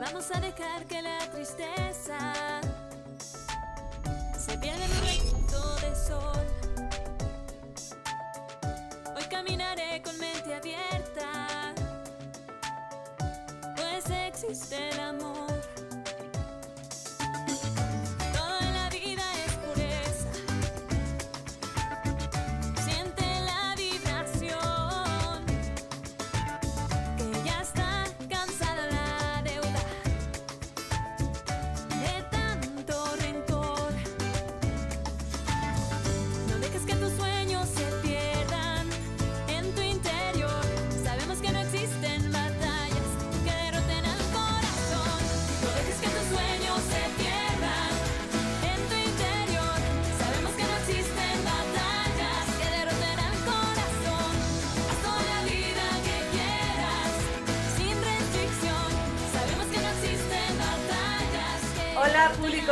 vamos a dejar que la tristeza se pierda en un rayito de sol. Hoy caminaré con mente abierta, pues existe el amor.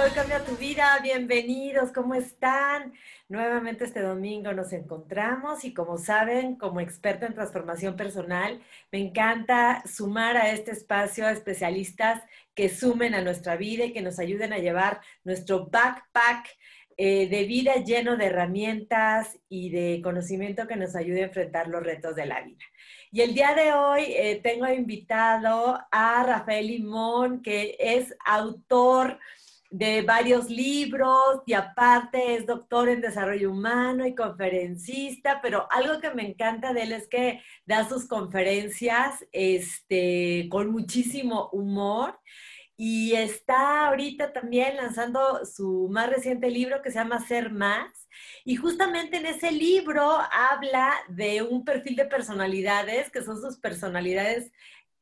Hoy cambia tu vida, bienvenidos, ¿cómo están? Nuevamente este domingo nos encontramos y como saben, como experta en transformación personal, me encanta sumar a este espacio a especialistas que sumen a nuestra vida y que nos ayuden a llevar nuestro backpack eh, de vida lleno de herramientas y de conocimiento que nos ayude a enfrentar los retos de la vida. Y el día de hoy eh, tengo invitado a Rafael Limón, que es autor de varios libros y aparte es doctor en desarrollo humano y conferencista, pero algo que me encanta de él es que da sus conferencias este, con muchísimo humor y está ahorita también lanzando su más reciente libro que se llama Ser Más. Y justamente en ese libro habla de un perfil de personalidades, que son sus personalidades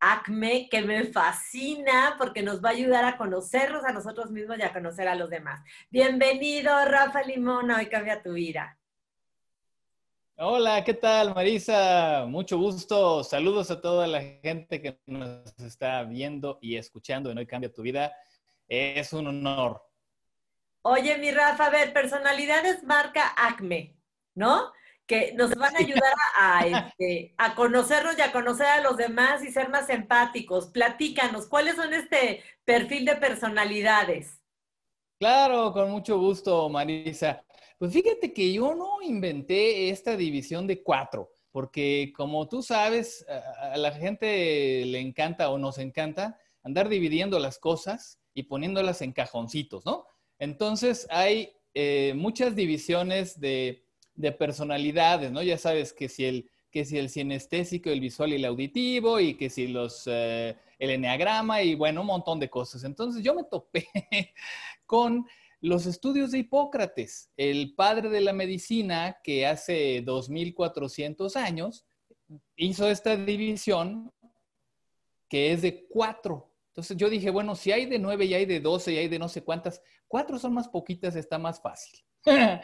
ACME, que me fascina porque nos va a ayudar a conocernos a nosotros mismos y a conocer a los demás. Bienvenido, Rafa Limón, hoy cambia tu vida. Hola, ¿qué tal, Marisa? Mucho gusto. Saludos a toda la gente que nos está viendo y escuchando en Hoy Cambia tu Vida. Es un honor. Oye, mi Rafa, a ver, personalidades marca ACME, ¿no? Que nos van a ayudar a, a, este, a conocernos y a conocer a los demás y ser más empáticos. Platícanos, ¿cuáles son este perfil de personalidades? Claro, con mucho gusto, Marisa. Pues fíjate que yo no inventé esta división de cuatro, porque como tú sabes, a a la gente le encanta o nos encanta andar dividiendo las cosas y poniéndolas en cajoncitos, ¿no? Entonces hay eh, muchas divisiones de, de personalidades, ¿no? Ya sabes que si el, que si el sinestésico, el visual y el auditivo, y que si los, eh, el enneagrama, y bueno, un montón de cosas. Entonces yo me topé con los estudios de Hipócrates, el padre de la medicina que hace 2400 años hizo esta división que es de cuatro. Entonces yo dije, bueno, si hay de nueve y hay de doce y hay de no sé cuántas, cuatro son más poquitas, está más fácil.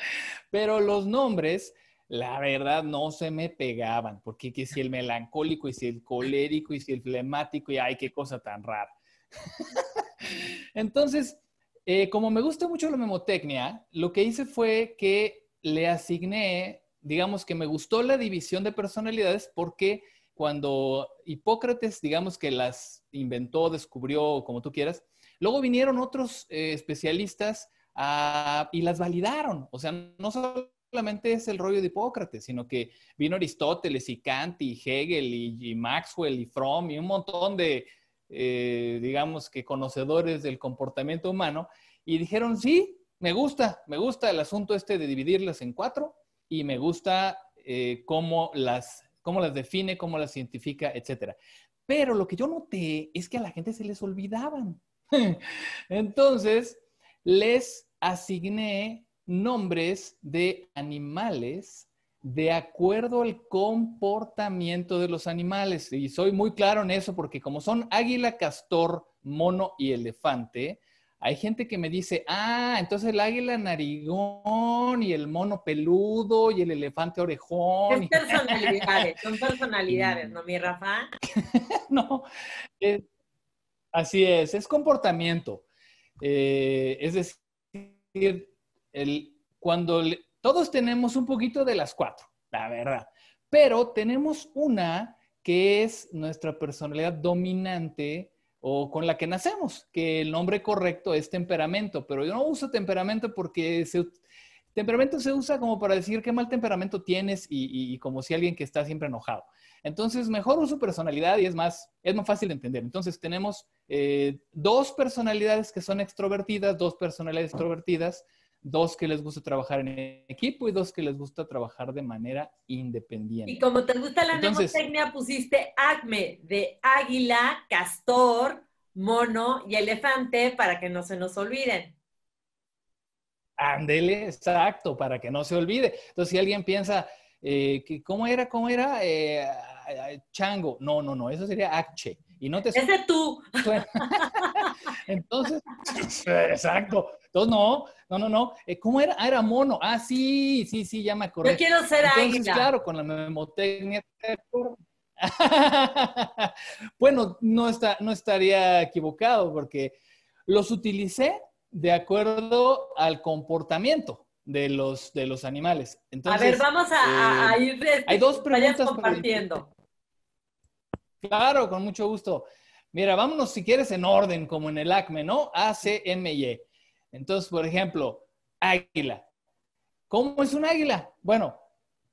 Pero los nombres, la verdad, no se me pegaban, porque que si el melancólico y si el colérico y si el flemático y ay, qué cosa tan rara. Entonces, eh, como me gusta mucho la memotecnia, lo que hice fue que le asigné, digamos que me gustó la división de personalidades porque cuando Hipócrates, digamos que las inventó, descubrió, como tú quieras, luego vinieron otros eh, especialistas a- y las validaron. O sea, no solamente es el rollo de Hipócrates, sino que vino Aristóteles y Kant y Hegel y, y Maxwell y Fromm y un montón de, eh, digamos que conocedores del comportamiento humano y dijeron, sí, me gusta, me gusta el asunto este de dividirlas en cuatro y me gusta eh, cómo, las, cómo las define, cómo las identifica, etcétera. Pero lo que yo noté es que a la gente se les olvidaban. Entonces, les asigné nombres de animales de acuerdo al comportamiento de los animales. Y soy muy claro en eso porque como son águila, castor, mono y elefante, hay gente que me dice, ah, entonces el águila narigón y el mono peludo y el elefante orejón. Es personalidades, son personalidades, ¿no, mi Rafa? no, es- así es, es comportamiento. Eh, es decir, el, cuando todos tenemos un poquito de las cuatro, la verdad, pero tenemos una que es nuestra personalidad dominante o con la que nacemos, que el nombre correcto es temperamento, pero yo no uso temperamento porque temperamento se usa como para decir qué mal temperamento tienes y, como si alguien que está siempre enojado. Entonces, mejor uso personalidad y es más, es más fácil de entender. Entonces, tenemos eh, dos personalidades que son extrovertidas, dos personalidades extrovertidas, dos que les gusta trabajar en equipo y dos que les gusta trabajar de manera independiente. Y como te gusta la Entonces, pusiste acme de águila, castor, mono y elefante para que no se nos olviden. Ándele, exacto, para que no se olvide. Entonces, si alguien piensa, eh, que, ¿cómo era? ¿Cómo era? Eh, chango. No, no, no, eso sería acche. Y no te... Ese tú. Entonces, exacto. Entonces, no, no, no, no. Eh, ¿Cómo era? Ah, era mono. Ah, sí, sí, sí, ya me acordé. Yo quiero ser Entonces, claro, con la memotecnia. bueno, no, está, no estaría equivocado porque los utilicé de acuerdo al comportamiento de los, de los animales. Entonces, a ver, vamos a, eh, ir hay dos preguntas compartiendo. Claro, con mucho gusto. Mira, vámonos si quieres en orden, como en el ACME, ¿no? A, C, M, Y. Entonces, por ejemplo, águila. ¿Cómo es un águila? Bueno,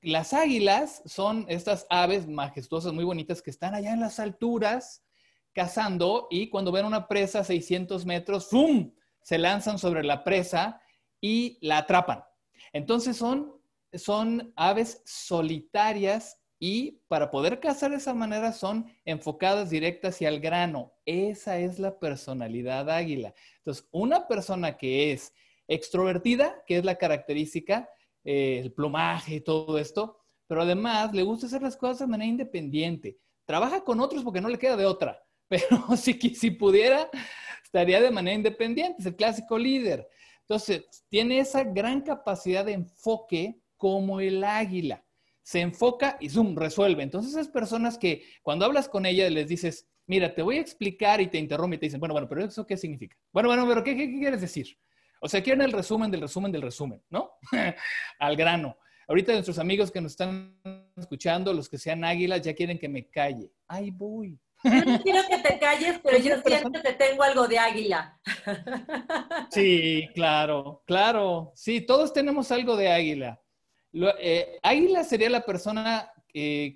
las águilas son estas aves majestuosas, muy bonitas, que están allá en las alturas cazando y cuando ven una presa a 600 metros, ¡fum! Se lanzan sobre la presa y la atrapan. Entonces son, son aves solitarias y para poder cazar de esa manera son enfocadas directas y al grano. Esa es la personalidad águila. Entonces, una persona que es extrovertida, que es la característica, eh, el plumaje y todo esto, pero además le gusta hacer las cosas de manera independiente. Trabaja con otros porque no le queda de otra, pero si, si pudiera, estaría de manera independiente, es el clásico líder. Entonces, tiene esa gran capacidad de enfoque como el águila se enfoca y zoom, resuelve. Entonces esas personas que cuando hablas con ella les dices, mira, te voy a explicar y te interrumpe y te dicen, bueno, bueno, pero ¿eso qué significa? Bueno, bueno, pero ¿qué, quieres decir? O sea, quieren el resumen del resumen del resumen, ¿no? Al grano. Ahorita nuestros amigos que nos están escuchando, los que sean águilas, ya quieren que me calle. Ay, voy. Yo no quiero que te calles, pero yo siento que tengo algo de águila. Sí, claro, claro. Sí, todos tenemos algo de águila. Eh, águila sería la persona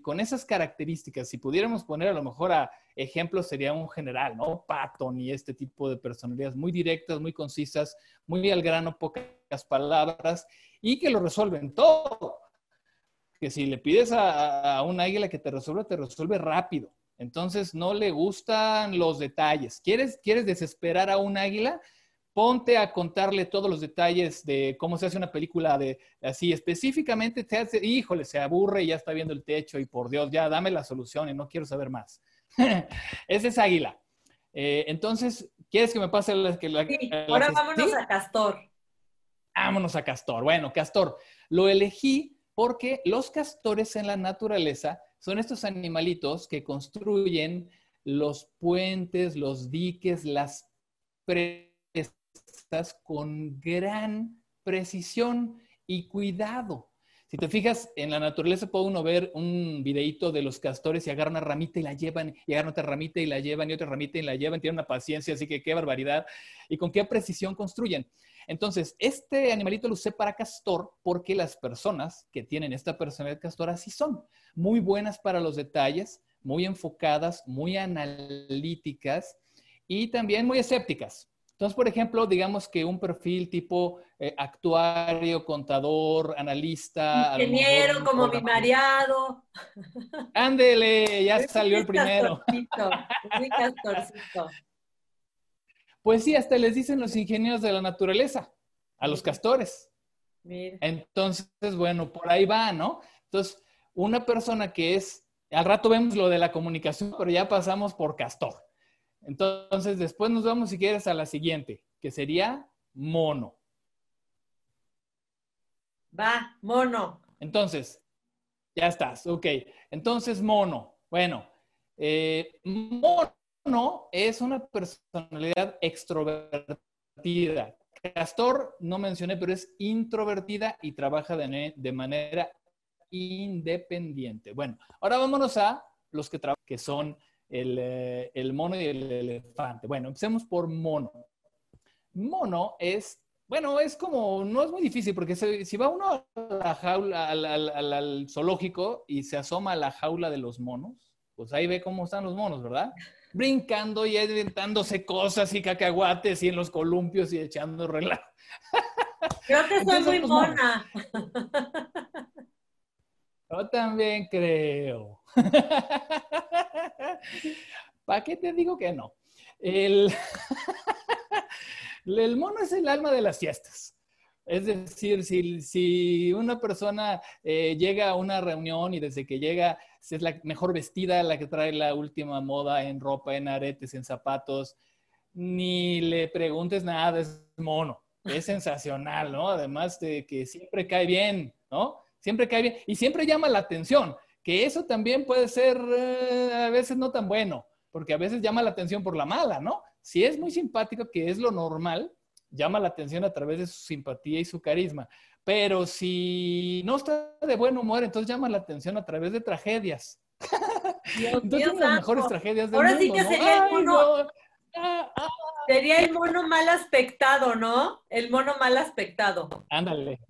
con esas características. Si pudiéramos poner a lo mejor a ejemplos, sería un general, ¿no? Patton y este tipo de personalidades muy directas, muy concisas, muy al grano, pocas palabras y que lo resuelven todo. Que si le pides a, a un águila que te resuelva, te resuelve rápido. Entonces no le gustan los detalles. ¿Quieres, ¿Quieres desesperar a un águila? ponte a contarle todos los detalles de cómo se hace una película de así específicamente, te hace, híjole, se aburre y ya está viendo el techo y por Dios, ya dame la solución y no quiero saber más. Ese es Águila. Eh, entonces, ¿quieres que me pase la que sí, ahora vámonos a Castor. Vámonos a Castor. Bueno, Castor, lo elegí porque los castores en la naturaleza son estos animalitos que construyen los puentes, los diques, las con gran precisión y cuidado. Si te fijas, en la naturaleza puede uno ver un videíto de los castores y agarran una ramita y la llevan, y agarran otra ramita y la llevan, y otra ramita y la llevan, tienen una paciencia, así que qué barbaridad, y con qué precisión construyen. Entonces, este animalito lo usé para castor porque las personas que tienen esta personalidad castor así son, muy buenas para los detalles, muy enfocadas, muy analíticas y también muy escépticas. Entonces, por ejemplo, digamos que un perfil tipo eh, actuario, contador, analista. Ingeniero, como mi mareado. Ándele, ya salió el primero. Pues sí, hasta les dicen los ingenieros de la naturaleza, a los castores. Entonces, bueno, por ahí va, ¿no? Entonces, una persona que es, al rato vemos lo de la comunicación, pero ya pasamos por castor. Entonces, después nos vamos, si quieres, a la siguiente, que sería mono. Va, mono. Entonces, ya estás, ok. Entonces, mono. Bueno, eh, mono es una personalidad extrovertida. Castor, no mencioné, pero es introvertida y trabaja de, de manera independiente. Bueno, ahora vámonos a los que, que son el, eh, el mono y el elefante. Bueno, empecemos por mono. Mono es, bueno, es como, no es muy difícil, porque si va uno a la jaula, al- al zoológico y se asoma a la jaula de los monos, pues ahí ve cómo están los monos, ¿verdad? Brincando y aventándose cosas y cacahuates y en los columpios y echando relajo. Creo que soy muy mona. Yo también creo. ¿Para qué te digo que no? El, el mono es el alma de las fiestas. Es decir, si, si una persona eh, llega a una reunión y desde que llega es la mejor vestida, la que trae la última moda en ropa, en aretes, en zapatos, ni le preguntes nada, es mono. Es sensacional, ¿no? Además de que siempre cae bien, ¿no? Siempre cae bien y siempre llama la atención, que eso también puede ser eh, a veces no tan bueno, porque a veces llama la atención por la mala, ¿no? Si es muy simpático, que es lo normal, llama la atención a través de su simpatía y su carisma. Pero si no está de buen humor, entonces llama la atención a través de tragedias. Dios Entonces, las santo. mejores tragedias del Ahora mundo. sí que ¿no? sería el mono- no. Ah, ah, Sería el mono mal aspectado, ¿no? El mono mal aspectado. Ándale.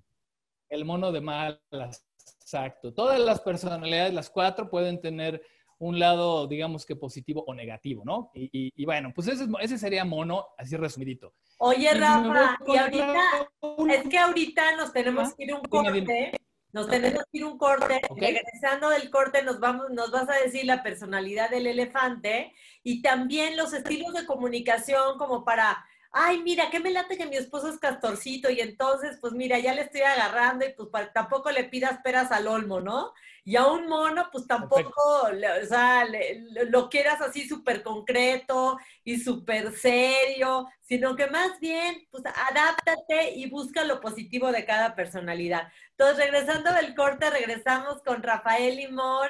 El mono de malas. Exacto. Todas las personalidades, las cuatro, pueden tener un lado, digamos que positivo o negativo, ¿no? Y, y- y bueno, pues ese, es- ese sería mono, así resumidito. Oye, Y Rafa, y ahorita, es que ahorita nos tenemos que ir a un corte. dime. Nos tenemos que ir a un corte. Regresando del corte, nos, vamos, nos vas a decir la personalidad del elefante y también los estilos de comunicación, como para, ay, mira, qué me late que mi esposo es castorcito y entonces, pues mira, ya le estoy agarrando y pues tampoco le pidas peras al olmo, ¿no? Y a un mono, pues tampoco, le- o sea, le- lo quieras así súper concreto y súper serio, sino que más bien, pues adáptate y busca lo positivo de cada personalidad. Entonces, regresando del corte, regresamos con Rafael Limón,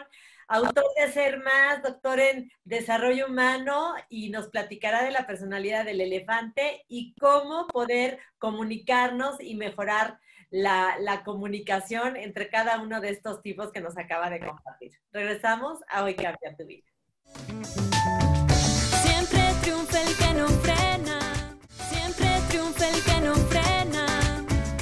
autor de Ser Más, doctor en Desarrollo Humano, y nos platicará de la personalidad del elefante y cómo poder comunicarnos y mejorar la, la comunicación entre cada uno de estos tipos que nos acaba de compartir. Regresamos a Hoy Cambia tu Vida. Siempre triunfa el que no frena. Siempre triunfa el que no frena.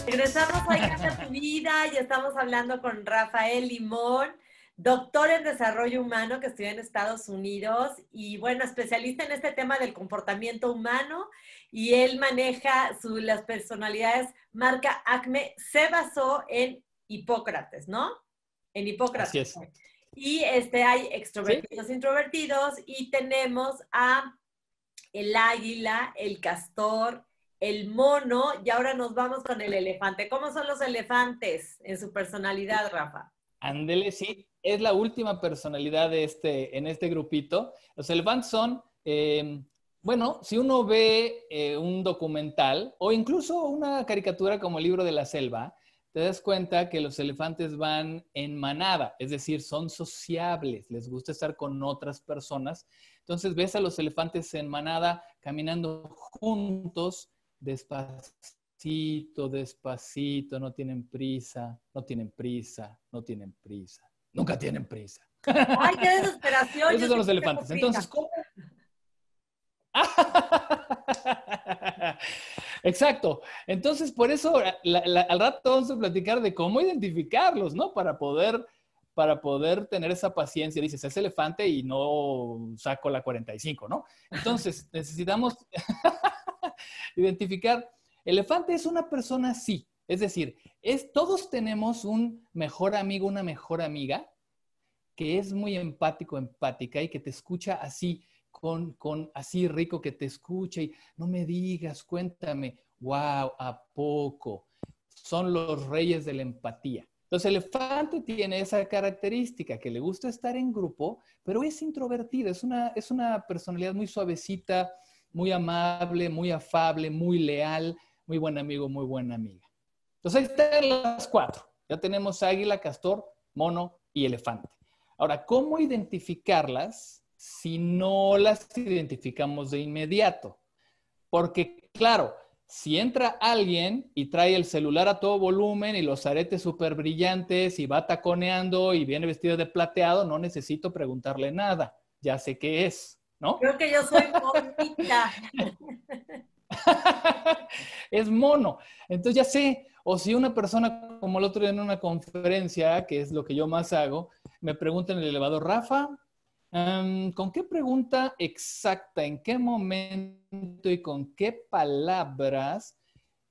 Regresamos a Hoy Cambia tu Vida y estamos hablando con Rafael Limón, doctor en desarrollo humano que estudió en Estados Unidos y bueno, especialista en este tema del comportamiento humano y él maneja su, las personalidades marca ACME, se basó en Hipócrates, ¿no? En Hipócrates. Así es. Y este, hay extrovertidos, introvertidos y tenemos a el águila, el castor, el mono y ahora nos vamos con el elefante. ¿Cómo son los elefantes en su personalidad, Rafa? Ándele, sí, es la última personalidad de este, en este grupito. Los elefantes son, eh, bueno, si uno ve eh, un documental o incluso una caricatura como el libro de la selva, te das cuenta que los elefantes van en manada, es decir, son sociables, les gusta estar con otras personas. Entonces ves a los elefantes en manada caminando juntos, despacito, despacito, no tienen prisa, no tienen prisa, no tienen prisa, nunca tienen prisa. ¡Ay, qué desesperación! Esos Yo son los elefantes. Entonces, ¿cómo? Exacto. Entonces, por eso la- la- al rato vamos a platicar de cómo identificarlos, ¿no? Para poder, para poder tener esa paciencia. Dices, es elefante y no saco la 45, ¿no? Entonces, necesitamos identificar. Elefante es una persona sí. Es decir, todos tenemos un mejor amigo, una mejor amiga que es muy empático, empática y que te escucha así, con, con así rico que te escucha y no me digas, cuéntame, wow, ¿a poco? Son los reyes de la empatía. Entonces, el elefante tiene esa característica que le gusta estar en grupo, pero es introvertida, es una, es una personalidad muy suavecita, muy amable, muy afable, muy leal, muy buen amigo, muy buena amiga. Entonces, ahí están las cuatro. Ya tenemos águila, castor, mono y elefante. Ahora, ¿cómo identificarlas si no las identificamos de inmediato? Porque, claro, si entra alguien y trae el celular a todo volumen y los aretes súper brillantes y va taconeando y viene vestido de plateado, no necesito preguntarle nada, ya sé qué es, ¿no? Creo que yo soy bonita. es mono. Entonces ya sé, o si una persona, como el otro día en una conferencia, que es lo que yo más hago, me pregunta en el elevador, Rafa, em, ¿con qué pregunta exacta, en qué momento y con qué palabras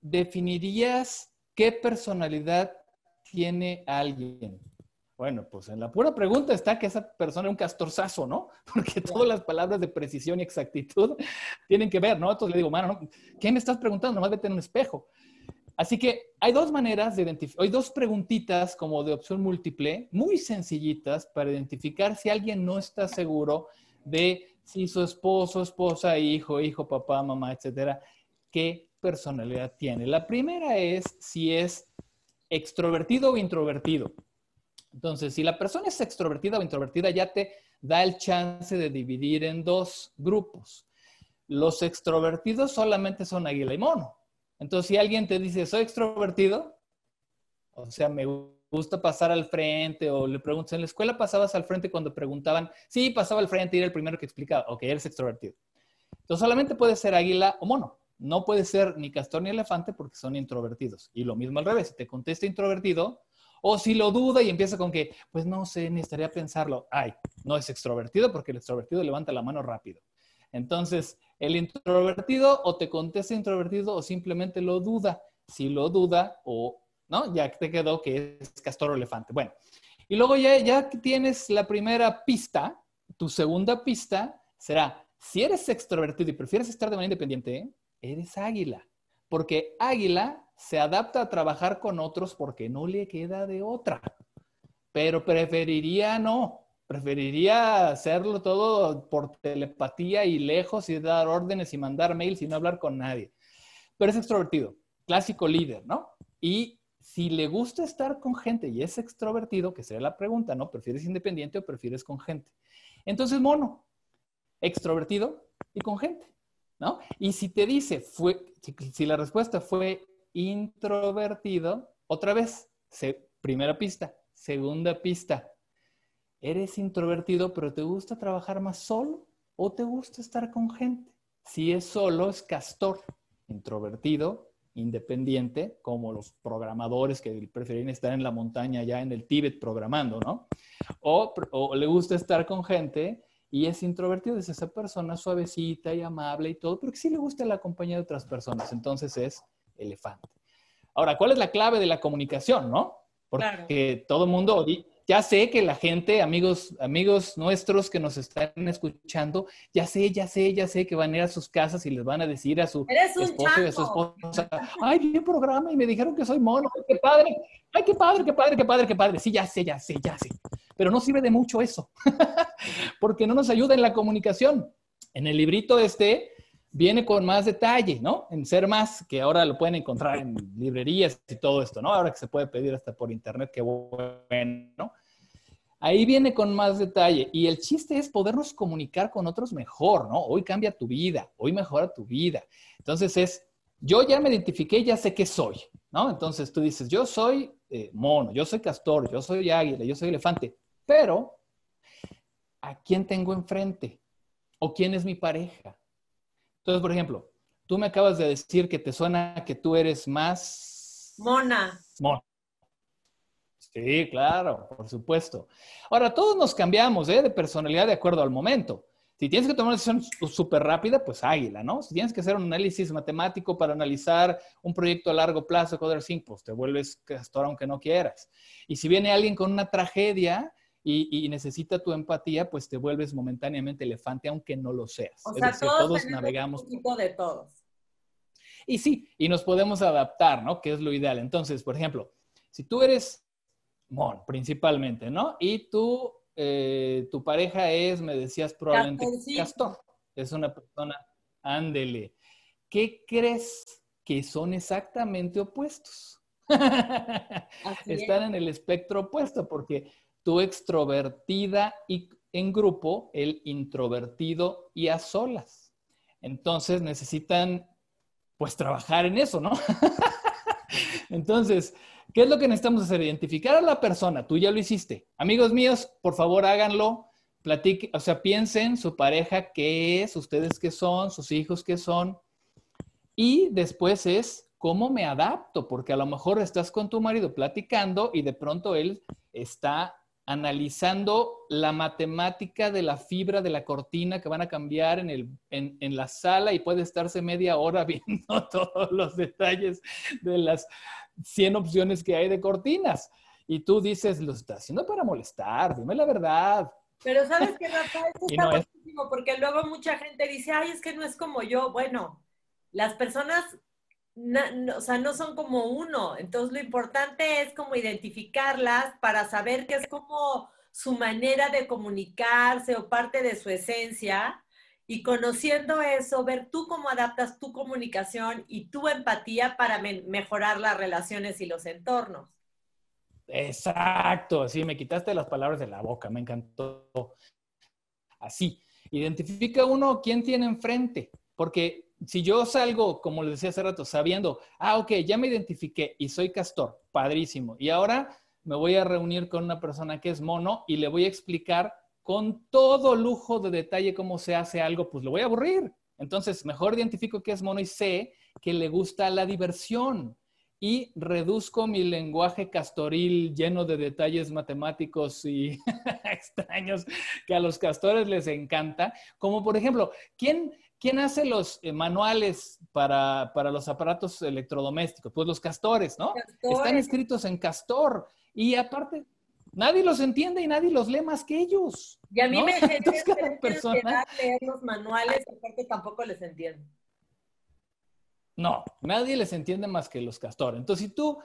definirías qué personalidad tiene alguien? Bueno, pues en la pura pregunta está que esa persona es un castorzazo, ¿no? Porque todas las palabras de precisión y exactitud tienen que ver, ¿no? Entonces le digo, mano, ¿qué me estás preguntando? Nomás vete en un espejo. Así que hay dos maneras de identificar, hay dos preguntitas como de opción múltiple, muy sencillitas para identificar si alguien no está seguro de si su esposo, esposa, hijo, hijo, papá, mamá, etcétera, qué personalidad tiene. La primera es si es extrovertido o introvertido. Entonces, si la persona es extrovertida o introvertida, ya te da el chance de dividir en dos grupos. Los extrovertidos solamente son águila y mono. Entonces, si alguien te dice, soy extrovertido, o sea, me gusta pasar al frente, o le preguntas, ¿en la escuela pasabas al frente cuando preguntaban? Sí, pasaba al frente y era el primero que explicaba, ok, eres extrovertido. Entonces, solamente puede ser águila o mono. No puede ser ni castor ni elefante porque son introvertidos. Y lo mismo al revés, si te contesta introvertido, o si lo duda y empieza con que, pues no sé, necesitaría pensarlo. Ay, no es extrovertido porque el extrovertido levanta la mano rápido. Entonces, el introvertido o te contesta introvertido o simplemente lo duda. Si lo duda o, ¿no? Ya te quedó que es castor o elefante. Bueno, y luego ya, ya tienes la primera pista, tu segunda pista será, si eres extrovertido y prefieres estar de manera independiente, eres águila. Porque águila se adapta a trabajar con otros porque no le queda de otra. Pero preferiría no, preferiría hacerlo todo por telepatía y lejos y dar órdenes y mandar mails y no hablar con nadie. Pero es extrovertido, clásico líder, ¿no? Y si le gusta estar con gente y es extrovertido, que sería la pregunta, ¿no? ¿Prefieres independiente o prefieres con gente? Entonces, mono, extrovertido y con gente, ¿no? Y si te dice, fue, si la respuesta fue introvertido, otra vez, primera pista, segunda pista, ¿eres introvertido pero te gusta trabajar más solo o te gusta estar con gente? Si es solo, es castor, introvertido, independiente, como los programadores que prefieren estar en la montaña ya en el Tíbet programando, ¿no? O, o, le gusta estar con gente y es introvertido, es esa persona suavecita y amable y todo, pero que sí le gusta la compañía de otras personas. Entonces es elefante. Ahora, ¿cuál es la clave de la comunicación, no? Porque todo el mundo, ya sé que la gente, amigos, amigos nuestros que nos están escuchando, ya sé, ya sé, ya sé que van a ir a sus casas y les van a decir a su esposo y a su esposa, ay, bien programa y me dijeron que soy mono, qué padre, ay, qué padre, qué padre, qué padre, qué padre. Sí, ya sé, ya sé, ya sé. Pero no sirve de mucho eso, porque no nos ayuda en la comunicación. En el librito este, viene con más detalle, ¿no? En Ser Más, que ahora lo pueden encontrar en librerías y todo esto, ¿no? Ahora que se puede pedir hasta por internet, qué bueno, ¿no? Ahí viene con más detalle. Y el chiste es podernos comunicar con otros mejor, ¿no? Hoy cambia tu vida, hoy mejora tu vida. Entonces es, yo ya me identifiqué, ya sé qué soy, ¿no? Entonces tú dices, yo soy eh, mono, yo soy castor, yo soy águila, yo soy elefante, pero ¿a quién tengo enfrente? ¿O quién es mi pareja? Entonces, por ejemplo, tú me acabas de decir que te suena que tú eres más... Mona. Mona. Sí, claro, por supuesto. Ahora, todos nos cambiamos ¿eh? de personalidad de acuerdo al momento. Si tienes que tomar una decisión súper rápida, pues águila, ¿no? Si tienes que hacer un análisis matemático para analizar un proyecto a largo plazo, Coder 5, pues te vuelves castor aunque no quieras. Y si viene alguien con una tragedia, y, necesita tu empatía, pues te vuelves momentáneamente elefante, aunque no lo seas. O sea, todos, navegamos. Un tipo de todos. Y sí, y nos podemos adaptar, ¿no? Que es lo ideal. Entonces, por ejemplo, si tú eres mon, principalmente, ¿no? Y tú, eh, tu pareja es, me decías probablemente, Castor. Es una persona, ándele. ¿Qué crees que son exactamente opuestos? Están en el espectro opuesto, porque tú extrovertida y en grupo, el introvertido y a solas. Entonces necesitan pues trabajar en eso, ¿no? Entonces, ¿qué es lo que necesitamos hacer? Identificar a la persona, tú ya lo hiciste. Amigos míos, por favor háganlo. platique, o sea, piensen su pareja qué es, ustedes qué son, sus hijos qué son. Y después es cómo me adapto, porque a lo mejor estás con tu marido platicando y de pronto él está analizando la matemática de la fibra de la cortina que van a cambiar en, el, en, en, la sala y puede estarse media hora viendo todos los detalles de las 100 opciones que hay de cortinas. Y tú dices, lo está haciendo para molestar, dime la verdad. Pero sabes que Rafael, esto está no buenísimo, porque luego mucha gente dice, ay, es que no es como yo. Bueno, las personas, no, o sea, no son como uno. Entonces, lo importante es como identificarlas para saber que es como su manera de comunicarse o parte de su esencia. Y conociendo eso, ver tú cómo adaptas tu comunicación y tu empatía para me mejorar las relaciones y los entornos. Exacto, sí, me quitaste las palabras de la boca, me encantó. Así, identifica uno quién tiene enfrente, porque si yo salgo, como les decía hace rato, sabiendo, ah, ok, ya me identifiqué y soy castor, padrísimo, y ahora me voy a reunir con una persona que es mono y le voy a explicar con todo lujo de detalle cómo se hace algo, pues lo voy a aburrir. Entonces, mejor identifico que es mono y sé que le gusta la diversión y reduzco mi lenguaje castoril lleno de detalles matemáticos y extraños que a los castores les encanta, como por ejemplo, ¿quién, quién hace los eh, manuales para, para, los aparatos electrodomésticos? Pues los castores, ¿no? Castores. Están escritos en castor y aparte... Nadie los entiende y nadie los lee más que ellos. Y a mí ¿no? me genera persona... leer los manuales, aparte tampoco les entiendo. No, nadie les entiende más que los castores. Entonces, si tú,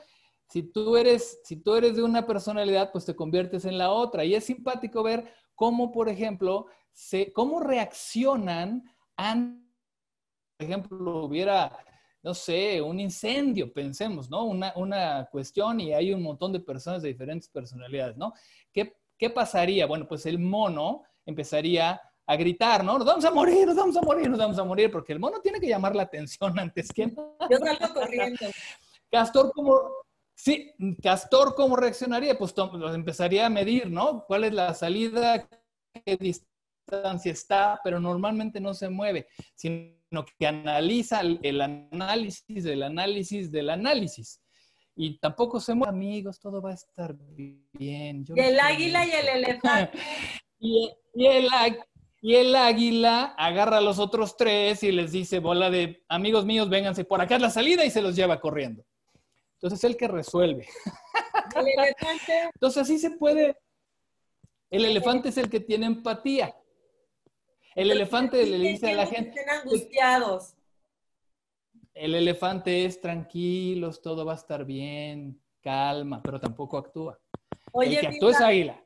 si tú eres, si tú eres de una personalidad, pues te conviertes en la otra. Y es simpático ver cómo, por ejemplo, se, cómo reaccionan por ejemplo, hubiera, no sé, un incendio, pensemos, ¿no? Una, una cuestión y hay un montón de personas de diferentes personalidades, ¿no? ¿Qué, ¿Qué pasaría? Bueno, pues el mono empezaría a gritar, ¿no? Nos vamos a morir, nos vamos a morir, nos vamos a morir, porque el mono tiene que llamar la atención antes que nada. Yo salgo corriendo. Castor, ¿cómo, sí, Castor, ¿cómo reaccionaría? Pues empezaría a medir, ¿no? ¿Cuál es la salida? ¿Qué distancia está? Pero normalmente no se mueve, sino que analiza el análisis del análisis del análisis. Y tampoco se mueve, amigos, todo va a estar bien. Yo y el águila y el elefante. y, y el, y el águila agarra a los otros tres y les dice, bola de amigos míos, vénganse, por acá es la salida y se los lleva corriendo. Entonces, el que resuelve. El elefante. Entonces, así se puede. El elefante es el que tiene empatía. El elefante le dice a la gente. Estén angustiados. El elefante es tranquilos, todo va a estar bien, calma, pero tampoco actúa. Oye, el que actúa es águila.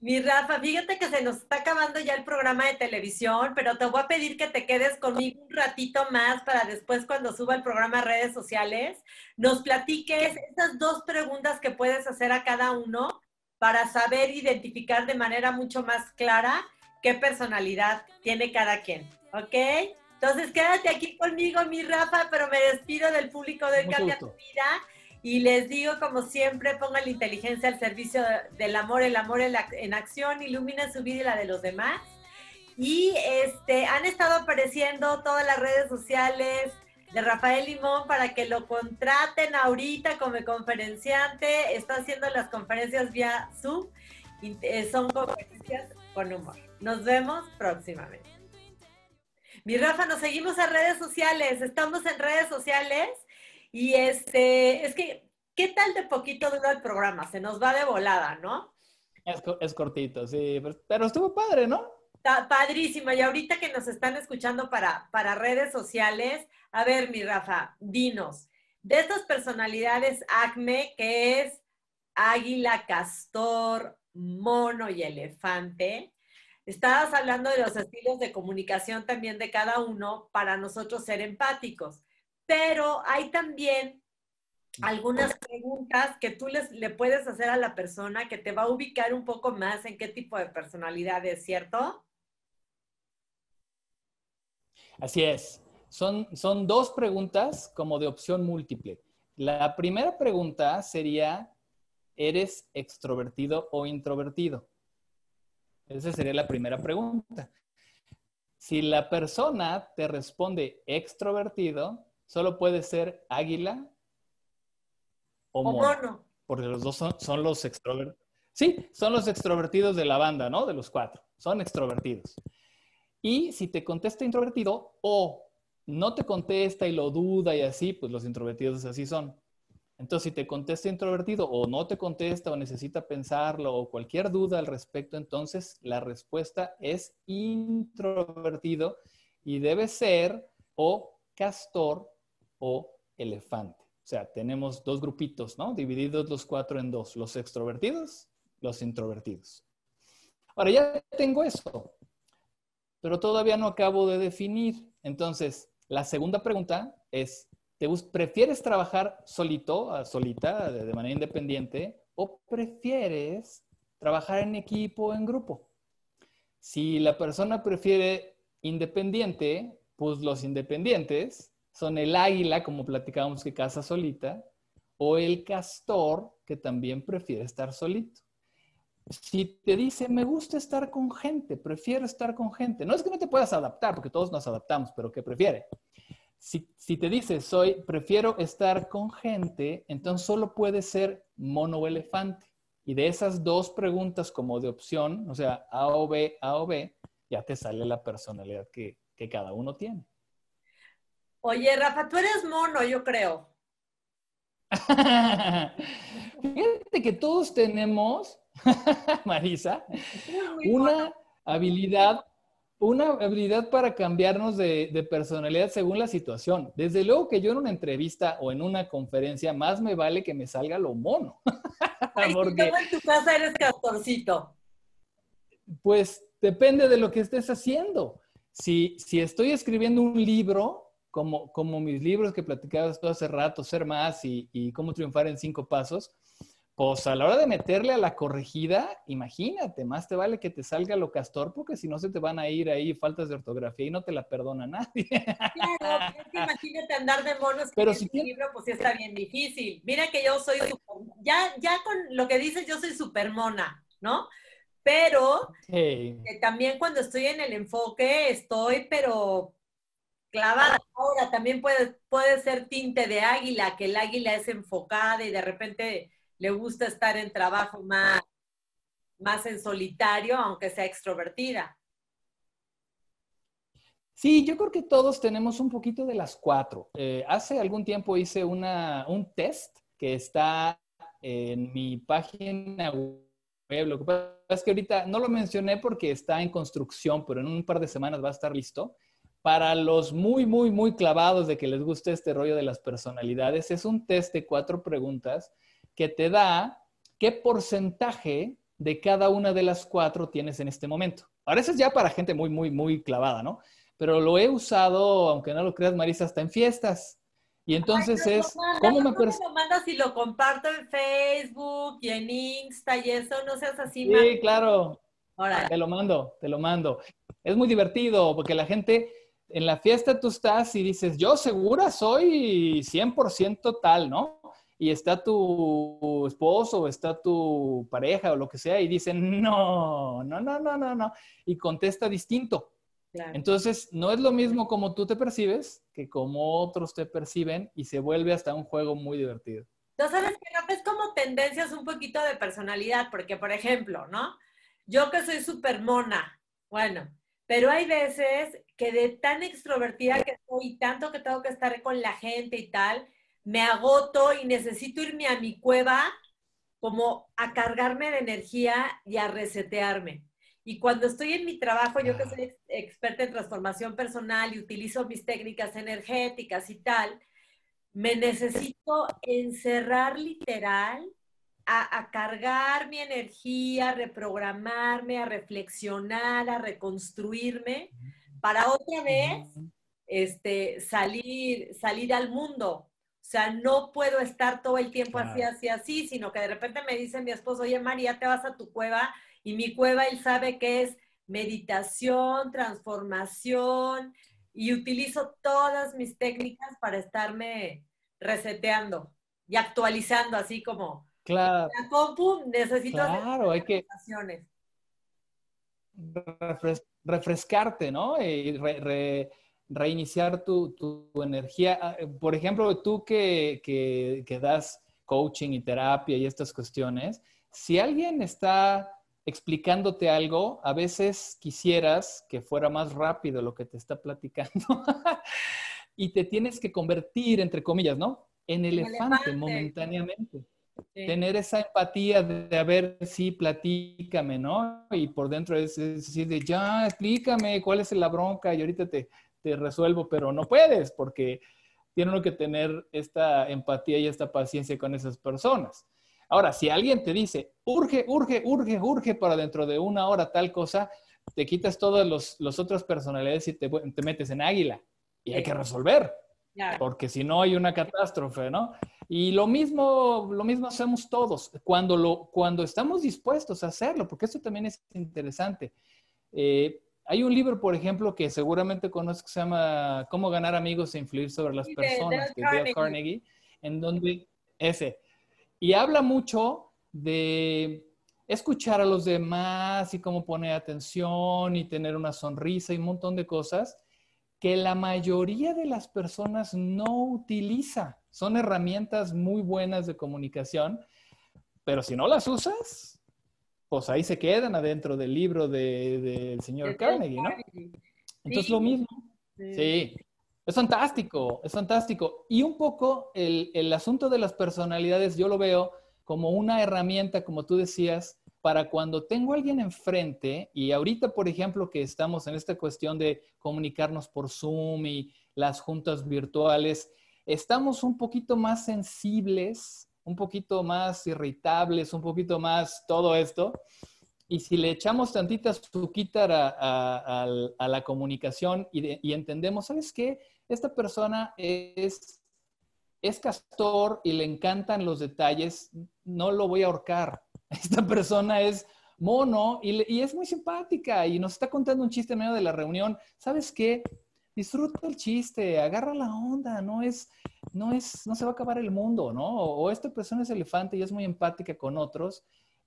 Mi Rafa, fíjate que se nos está acabando ya el programa de televisión, pero te voy a pedir que te quedes conmigo un ratito más para después cuando suba el programa a redes sociales, nos platiques esas dos preguntas que puedes hacer a cada uno para saber identificar de manera mucho más clara qué personalidad tiene cada quien, ¿ok? Entonces quédate aquí conmigo, mi Rafa, pero me despido del público de Cambia tu Vida y les digo, como siempre, pongan la inteligencia al servicio del amor, el amor en, acción, ilumina su vida y la de los demás. Y este, han estado apareciendo todas las redes sociales de Rafael Limón para que lo contraten ahorita como conferenciante. Está haciendo las conferencias vía Zoom. Y, eh, son conferencias con humor. Nos vemos próximamente. Mi Rafa, nos seguimos en redes sociales. Estamos en redes sociales y este, es que, ¿qué tal de poquito dura el programa? Se nos va de volada, ¿no? Es, es cortito, sí, pero, pero, estuvo padre, ¿no? Está padrísimo. Y ahorita que nos están escuchando para, para redes sociales, a ver, mi Rafa, dinos, de estas personalidades ACME, que es águila, castor, mono y elefante, estabas hablando de los estilos de comunicación también de cada uno para nosotros ser empáticos pero hay también algunas preguntas que tú les, le puedes hacer a la persona que te va a ubicar un poco más en qué tipo de personalidad es, ¿cierto? Así es. Son, son dos preguntas como de opción múltiple. La primera pregunta sería, ¿eres extrovertido o introvertido? Esa sería la primera pregunta. Si la persona te responde extrovertido, solo puede ser águila o, mono. Porque los dos son, son los extrovertidos. Sí, son los extrovertidos de la banda, ¿no? De los cuatro. Son extrovertidos. Y si te contesta introvertido o no te contesta y lo duda y así, pues los introvertidos así son. Entonces, si te contesta introvertido o no te contesta o necesita pensarlo o cualquier duda al respecto, entonces la respuesta es introvertido y debe ser o castor o elefante. O sea, tenemos dos grupitos, ¿no? Divididos los cuatro en dos, los extrovertidos, los introvertidos. Ahora ya tengo eso, pero todavía no acabo de definir. Entonces, la segunda pregunta es, ¿te ¿prefieres trabajar solito, solita, de, manera independiente, o prefieres trabajar en equipo o en grupo? Si la persona prefiere independiente, pues los independientes son el águila, como platicábamos que caza solita, o el castor, que también prefiere estar solito. Si te dice, me gusta estar con gente, prefiero estar con gente, no es que no te puedas adaptar, porque todos nos adaptamos, pero que prefiere. Si, si te dice, soy, prefiero estar con gente, entonces solo puede ser mono o elefante. Y de esas dos preguntas como de opción, o sea, A o B, A o B, ya te sale la personalidad que, que cada uno tiene. Oye, Rafa, tú eres mono, yo creo. Fíjate que todos tenemos, Marisa, una habilidad, una habilidad para cambiarnos de, de personalidad según la situación. Desde luego que yo en una entrevista o en una conferencia, más me vale que me salga lo mono. Ay, Porque, en tu casa eres castorcito. pues, depende de lo que estés haciendo. Si, si estoy escribiendo un libro, como, como mis libros que platicabas tú hace rato, Ser Más y, y Cómo Triunfar en Cinco Pasos, pues a la hora de meterle a la corregida, imagínate, más te vale que te salga lo castor, porque si no se te van a ir ahí faltas de ortografía y no te la perdona nadie. Claro, es que imagínate andar de mono Pero si tiene- libro, pues sí está bien difícil. Mira que yo soy super- ya, ya con lo que dices, yo soy súper mona, ¿no? Pero Hey, también cuando estoy en el enfoque estoy, pero clavada. Ahora también puede, puede ser tinte de águila, que el águila es enfocada y de repente le gusta estar en trabajo más, más en solitario, aunque sea extrovertida. Sí, yo creo que todos tenemos un poquito de las cuatro. Eh, hace algún tiempo hice una, un test que está en mi página web. Lo que pasa es que ahorita no lo mencioné porque está en construcción, pero en un par de semanas va a estar listo. Para los muy, muy, muy clavados de que les guste este rollo de las personalidades, es un test de cuatro preguntas que te da qué porcentaje de cada una de las cuatro tienes en este momento. Ahora, eso es ya para gente muy, muy, muy clavada, ¿no? Pero lo he usado, aunque no lo creas, Marisa, hasta en fiestas. Y entonces Ay, es, manda, ¿cómo me ¿cómo percibes? lo mandas y lo comparto en Facebook y en Insta y eso? No seas así, Sí, claro, Órale. te lo mando, te lo mando. Es muy divertido porque la gente, en la fiesta tú estás y dices, yo segura soy 100% tal, ¿no? Y está tu esposo o está tu pareja o lo que sea y dicen, no, no, no, no, no, no. Y contesta distinto. Claro. Entonces, no es lo mismo como tú te percibes que como otros te perciben y se vuelve hasta un juego muy divertido. No sabes que Rafa, es como tendencias un poquito de personalidad, porque por ejemplo, ¿no? Yo que soy súper mona, bueno, pero hay veces que de tan extrovertida que soy y tanto que tengo que estar con la gente y tal, me agoto y necesito irme a mi cueva como a cargarme de energía y a resetearme. Y cuando estoy en mi trabajo, yo que soy ex- experta en transformación personal y utilizo mis técnicas energéticas y tal, me necesito encerrar literal a, a cargar mi energía, a reprogramarme, a reflexionar, a reconstruirme para otra vez este, salir, salir al mundo. O sea, no puedo estar todo el tiempo así, Claro. así, así, sino que de repente me dice mi esposo, oye, María, te vas a tu cueva y mi cueva él sabe que es meditación, transformación y utilizo todas mis técnicas para estarme reseteando y actualizando, así como Claro, la compu necesito hacer claro, hay que, refres- refrescarte, ¿no? Y re- re- reiniciar tu, tu- tu energía. Ah, eh, Por ejemplo, tú que, que- que das coaching y terapia y estas cuestiones, si alguien está explicándote algo, a veces quisieras que fuera más rápido lo que te está platicando y te tienes que convertir, entre comillas, ¿no? En elefante, elefante. momentáneamente Sí. tener esa empatía de, de a ver, sí, platícame, ¿no? Y por dentro es es decir, de ya, explícame cuál es la bronca y ahorita te, te resuelvo, pero no puedes porque tiene uno que tener esta empatía y esta paciencia con esas personas. Ahora, si alguien te dice, urge, urge, urge, urge para dentro de una hora tal cosa, te quitas todas los, los otras personalidades y te, te metes en águila y hay que resolver porque si no hay una catástrofe, ¿no? Y lo mismo, lo mismo hacemos todos cuando, lo, cuando estamos dispuestos a hacerlo, porque esto también es interesante. Eh, hay un libro, por ejemplo, que seguramente conozco que se llama Cómo ganar amigos e influir sobre las personas, de Dale. Carnegie, en donde ese. Y habla mucho de escuchar a los demás y cómo poner atención y tener una sonrisa y un montón de cosas que la mayoría de las personas no utiliza. Son herramientas muy buenas de comunicación, pero si no las usas, pues ahí se quedan adentro del libro de- del señor De Dale Carnegie, ¿no? Carnegie. Entonces Sí. lo mismo. Sí. Sí, es fantástico, es fantástico. Y un poco el, el asunto de las personalidades, yo lo veo como una herramienta, como tú decías, para cuando tengo a alguien enfrente, y ahorita, por ejemplo, que estamos en esta cuestión de comunicarnos por Zoom y las juntas virtuales, estamos un poquito más sensibles, un poquito más irritables, un poquito más todo esto. Y si le echamos tantita suquita a, a- la comunicación y, de- y entendemos, ¿sabes qué? Esta persona es, es castor y le encantan los detalles, no lo voy a ahorcar. Esta persona es mono y, y es muy simpática y nos está contando un chiste en medio de la reunión. ¿Sabes qué? Disfruta el chiste, agarra la onda, no es, no es, no se va a acabar el mundo, ¿no? O, esta persona es elefante y es muy empática con otros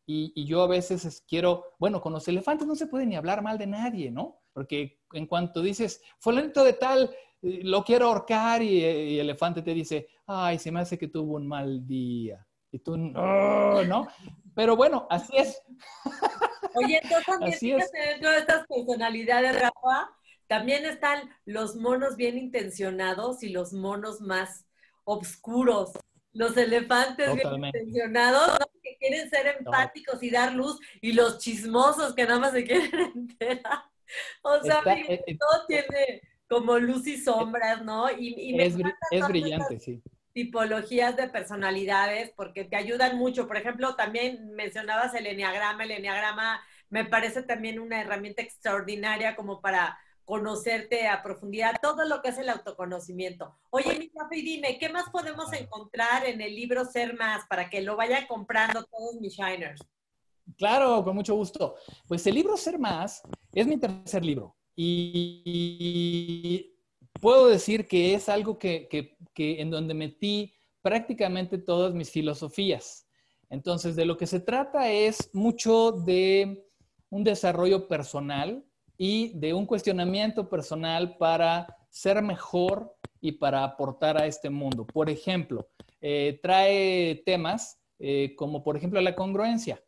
y, y yo a veces es- quiero, bueno, con los elefantes no se puede ni hablar mal de nadie, ¿no? Porque en cuanto dices, fulanito de tal, eh, lo quiero ahorcar y, y el elefante te dice, ay, se me hace que tuvo un mal día. Y tú, no, ¿no? Pero bueno, así es. Oye, entonces también Así es. fíjate, dentro de estas personalidades, Rafa, también están los monos bien intencionados y los monos más oscuros. Los elefantes Totalmente. bien intencionados, ¿no? que quieren ser empáticos y dar luz, y los chismosos que nada más se quieren enterar. O sea, Está- eh, eh, todo tiene como luz y sombras, ¿no? Y, y me es, es brillante, sí. tipologías de personalidades porque te ayudan mucho. Por ejemplo, también mencionabas el enneagrama. El enneagrama me parece también una herramienta extraordinaria como para conocerte a profundidad, todo lo que es el autoconocimiento. Oye, mi Rafi, dime, ¿qué más podemos encontrar en el libro Ser Más para que lo vayan comprando todos mis shiners? Claro, con mucho gusto. Pues el libro Ser Más es mi tercer libro y puedo decir que es algo que, que- que en donde metí prácticamente todas mis filosofías. Entonces, de lo que se trata es mucho de un desarrollo personal y de un cuestionamiento personal para ser mejor y para aportar a este mundo. Por ejemplo, eh, trae temas eh, como, por ejemplo, la congruencia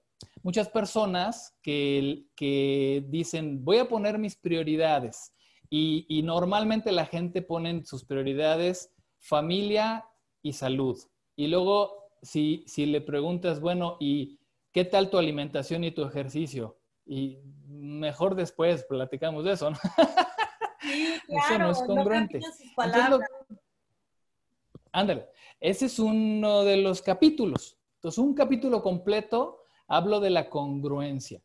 muchas personas que, que dicen, voy a poner mis prioridades. Y, normalmente la gente pone sus prioridades familia y salud. Y luego, si, si le preguntas, bueno, ¿y qué tal tu alimentación y tu ejercicio? Y mejor después platicamos de eso, ¿no? Sí, Eso no es congruente. sus palabras. lo- Ándale, ese es uno de los capítulos. Entonces, un capítulo completo hablo de la congruencia.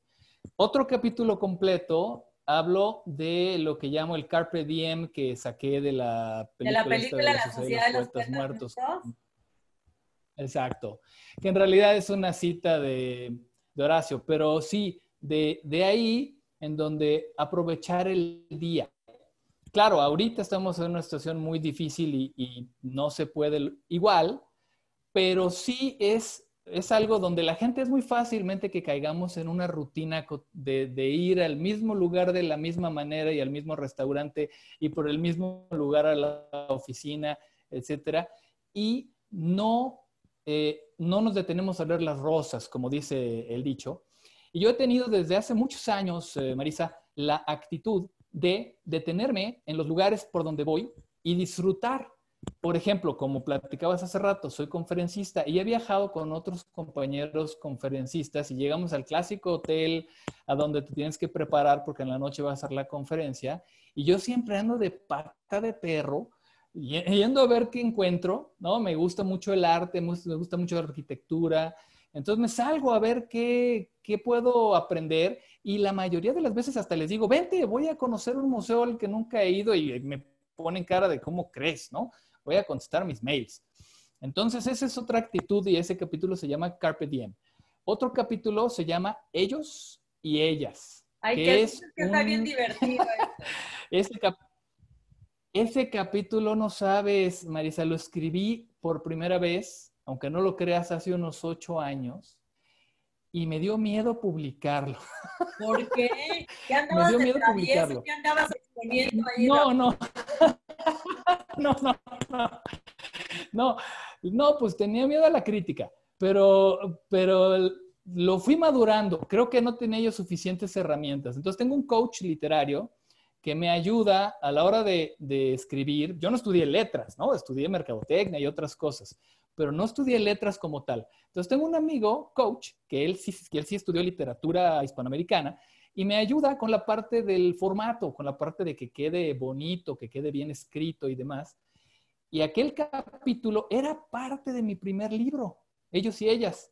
Otro capítulo completo hablo de lo que llamo el Carpe Diem que saqué de la de la película, película esta La Sociedad de los Poetas Muertos. Exacto. Que en realidad es una cita de, de Horacio, pero sí, de, de ahí en donde aprovechar el día. Claro, ahorita estamos en una situación muy difícil y, no se puede igual, pero sí es es algo donde la gente es muy fácilmente que caigamos en una rutina de, de, ir al mismo lugar de la misma manera y al mismo restaurante y por el mismo lugar a la oficina, etcétera, y no, eh, no nos detenemos a ver las rosas, como dice el dicho. Y yo he tenido desde hace muchos años, eh, Marisa, la actitud de detenerme en los lugares por donde voy y disfrutar por ejemplo, como platicabas hace rato, soy conferencista y he viajado con otros compañeros conferencistas y llegamos al clásico hotel a donde te tienes que preparar porque en la noche va a ser la conferencia y yo siempre ando de pata de perro yendo a ver qué encuentro, ¿no? Me gusta mucho el arte, me gusta mucho la arquitectura, entonces me salgo a ver qué, qué puedo aprender y la mayoría de las veces hasta les digo, vente, voy a conocer un museo al que nunca he ido y me ponen cara de cómo crees, ¿no? voy a contestar mis mails. Entonces, esa es otra actitud y ese capítulo se llama Carpe Diem. Otro capítulo se llama Ellos y Ellas. Ay, que, es que está bien divertido. ese, ese capítulo, no sabes, Marisa, lo escribí por primera vez, aunque no lo creas, hace unos ocho años y me dio miedo publicarlo. ¿Por qué? ¿Qué andabas me dio miedo publicarlo. ¿Qué andabas exponiendo ahí? No, no. no, no, no. No, pues tenía miedo a la crítica, pero, pero lo fui madurando. Creo que no tenía yo suficientes herramientas. Entonces tengo un coach literario que me ayuda a la hora de, de, escribir. Yo no estudié letras, ¿no? Estudié mercadotecnia y otras cosas, pero no estudié letras como tal. Entonces tengo un amigo, coach, que él sí, que él sí estudió literatura hispanoamericana y me ayuda con la parte del formato, con la parte de que quede bonito, que quede bien escrito y demás. Y aquel capítulo era parte de mi primer libro, ellos y ellas.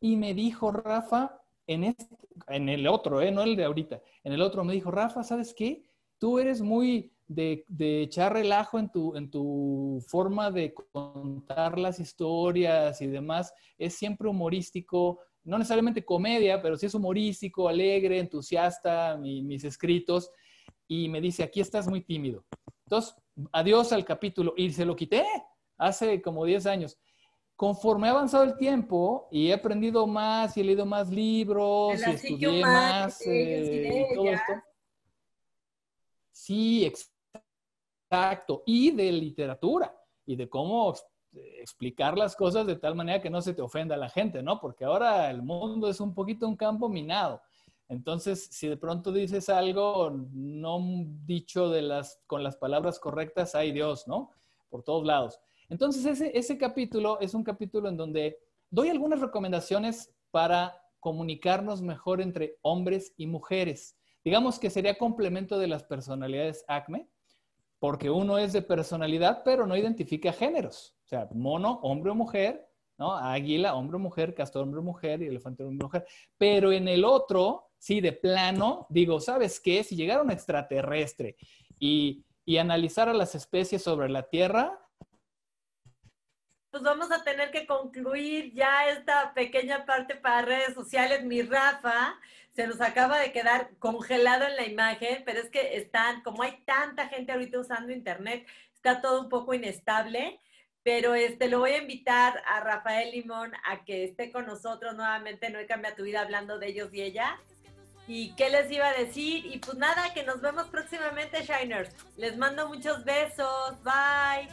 Y me dijo, Rafa, en, este, el otro, ¿eh? no el de ahorita, en el otro me dijo, Rafa, ¿sabes qué? Tú eres muy de, de, echar relajo en tu, en tu forma de contar las historias y demás. Es siempre humorístico, no necesariamente comedia, pero sí es humorístico, alegre, entusiasta, mis escritos, y me dice, aquí estás muy tímido. Entonces, adiós al capítulo, y se lo quité hace como 10 años. Conforme ha avanzado el tiempo y he aprendido más y he leído más libros y estudié más eh, todo esto. Sí, exacto. Y de literatura y de cómo explicar las cosas de tal manera que no se te ofenda la gente, ¿no? Porque ahora el mundo es un poquito un campo minado. Entonces, si de pronto dices algo no dicho de las, con las palabras correctas, hay Dios, ¿no? Por todos lados. Entonces, ese, ese capítulo es un capítulo en donde doy algunas recomendaciones para comunicarnos mejor entre hombres y mujeres. Digamos que sería complemento de las personalidades ACME, porque uno es de personalidad, pero no identifica géneros. O sea, mono, hombre o mujer, ¿no? Águila, hombre o mujer, castor, hombre o mujer, y elefante, hombre o mujer. Pero en el otro, sí, de plano, digo, ¿sabes qué? Si llegara un extraterrestre y, y analizara las especies sobre la Tierra, pues vamos a tener que concluir ya esta pequeña parte para redes sociales. Mi Rafa se nos acaba de quedar congelado en la imagen, pero es que están, como hay tanta gente ahorita usando internet, está todo un poco inestable. Pero este, lo voy a invitar a Rafael Limón a que esté con nosotros nuevamente. No he cambiado tu vida hablando de ellos y ella. ¿Y qué les iba a decir? Y pues nada, que nos vemos próximamente, Shiners. Les mando muchos besos. Bye.